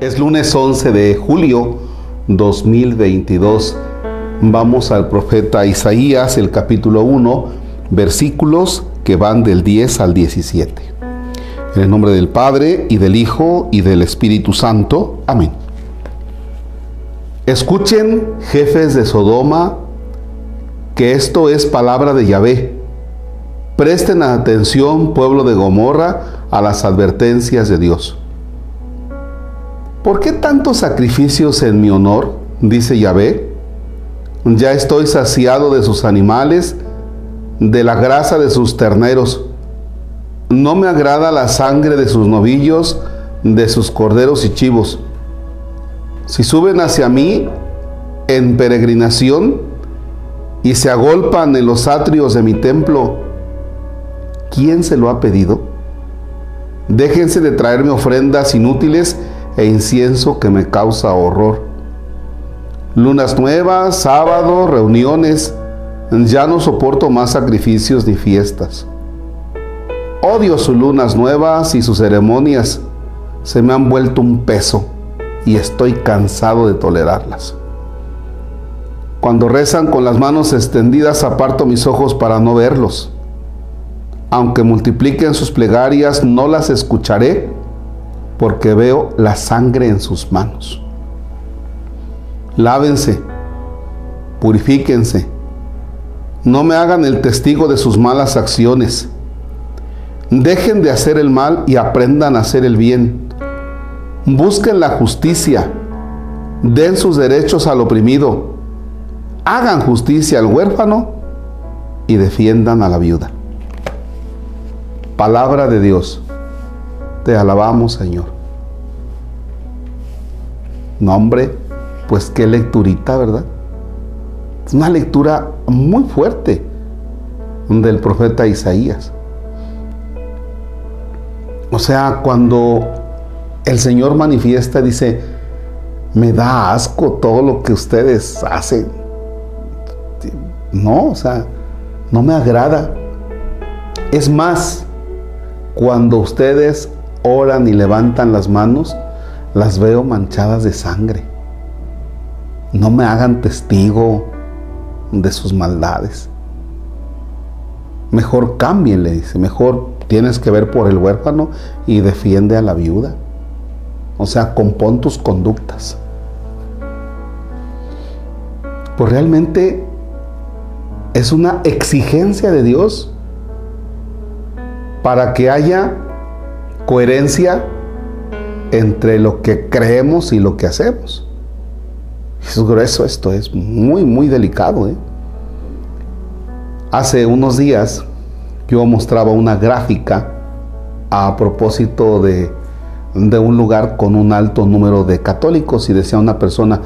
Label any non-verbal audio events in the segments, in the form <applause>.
Es lunes 11 de julio 2022. Vamos al profeta Isaías, el capítulo 1, versículos que van del 10 al 17. En el nombre del Padre y del Hijo y del Espíritu Santo. Amén. Escuchen, jefes de Sodoma, que esto es palabra de Yahvé. Presten atención, pueblo de Gomorra, a las advertencias de Dios. ¿Por qué tantos sacrificios en mi honor? dice Yahvé. Ya estoy saciado de sus animales, de la grasa de sus terneros. No me agrada la sangre de sus novillos, de sus corderos y chivos. Si suben hacia mí en peregrinación y se agolpan en los atrios de mi templo, ¿quién se lo ha pedido? Déjense de traerme ofrendas inútiles e incienso que me causa horror. Lunas nuevas, sábados, reuniones, ya no soporto más sacrificios ni fiestas. Odio sus lunas nuevas y sus ceremonias. Se me han vuelto un peso y estoy cansado de tolerarlas. Cuando rezan con las manos extendidas aparto mis ojos para no verlos. Aunque multipliquen sus plegarias, no las escucharé porque veo la sangre en sus manos. Lávense, purifíquense, no me hagan el testigo de sus malas acciones. Dejen de hacer el mal y aprendan a hacer el bien. Busquen la justicia, den sus derechos al oprimido, hagan justicia al huérfano y defiendan a la viuda. Palabra de Dios. Te alabamos, Señor. No, hombre, pues qué lecturita, ¿verdad? Es una lectura muy fuerte del profeta Isaías. O sea, cuando el Señor manifiesta, dice, me da asco todo lo que ustedes hacen. No, o sea, no me agrada. Es más, cuando ustedes oran y levantan las manos, las veo manchadas de sangre. No me hagan testigo de sus maldades. Mejor cámbienle, dice, mejor tienes que ver por el huérfano y defiende a la viuda. O sea, compón tus conductas. Pues realmente es una exigencia de Dios para que haya coherencia entre lo que creemos y lo que hacemos. Es grueso esto, es muy, muy delicado. ¿eh? Hace unos días yo mostraba una gráfica a propósito de, de un lugar con un alto número de católicos y decía una persona,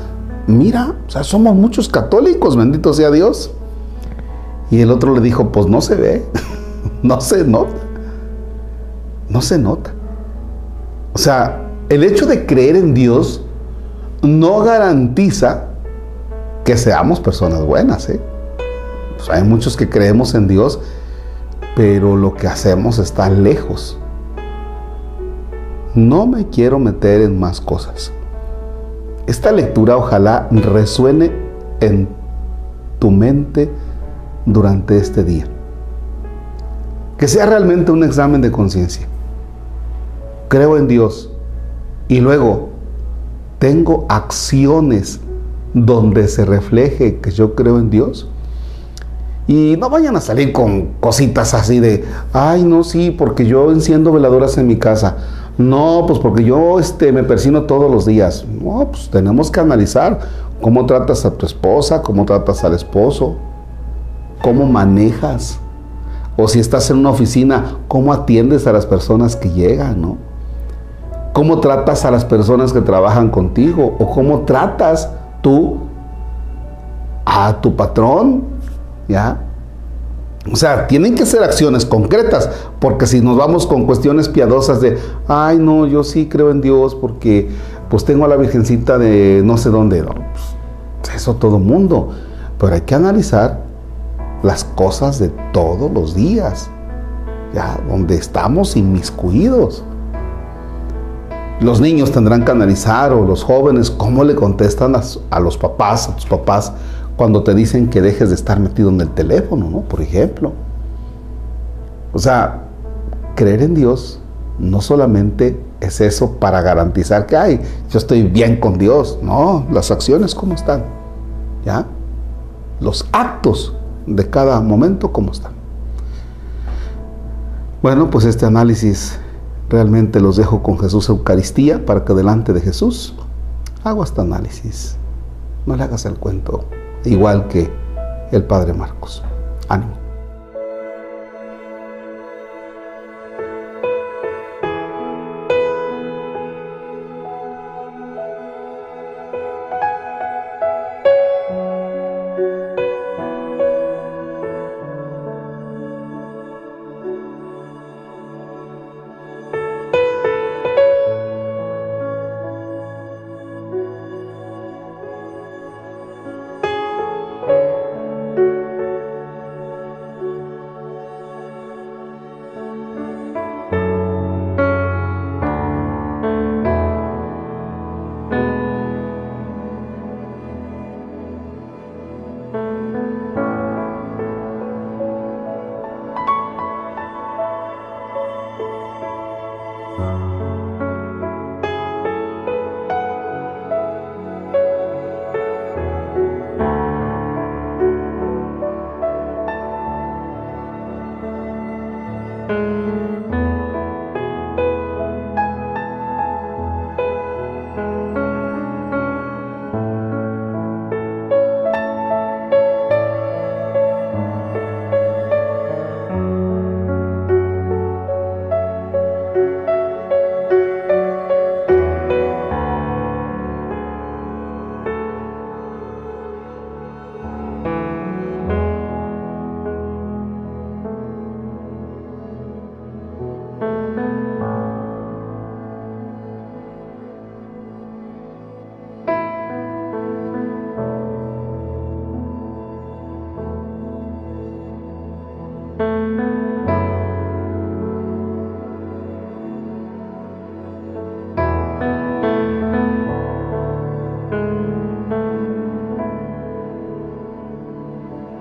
mira, o sea, somos muchos católicos, bendito sea Dios. Y el otro le dijo, pues no se ve, <laughs> no se nota no se nota. O sea, el hecho de creer en Dios no garantiza que seamos personas buenas. ¿eh? Pues hay muchos que creemos en Dios, pero lo que hacemos está lejos. No me quiero meter en más cosas. Esta lectura ojalá resuene en tu mente durante este día. Que sea realmente un examen de conciencia creo en Dios y luego tengo acciones donde se refleje que yo creo en Dios. Y no vayan a salir con cositas así de, ay, no, sí, porque yo enciendo veladoras en mi casa. No, pues porque yo este, me persino todos los días. No, pues tenemos que analizar cómo tratas a tu esposa, cómo tratas al esposo, cómo manejas. O si estás en una oficina, cómo atiendes a las personas que llegan, ¿no? Cómo tratas a las personas que trabajan contigo o cómo tratas tú a tu patrón, ¿ya? O sea, tienen que ser acciones concretas, porque si nos vamos con cuestiones piadosas de, ay, no, yo sí creo en Dios porque pues tengo a la Virgencita de no sé dónde, pues, eso todo mundo, pero hay que analizar las cosas de todos los días. ya, donde estamos inmiscuidos. Los niños tendrán que analizar, o los jóvenes, cómo le contestan a, a, los papás, a tus papás, cuando te dicen que dejes de estar metido en el teléfono, ¿no? Por ejemplo. O sea, creer en Dios no solamente es eso para garantizar que, ay, yo estoy bien con Dios. No, las acciones, ¿cómo están? ¿Ya? Los actos de cada momento, ¿cómo están? Bueno, pues este análisis realmente los dejo con Jesús Eucaristía para que delante de Jesús hago este análisis. No le hagas el cuento igual que el Padre Marcos. Ánimo.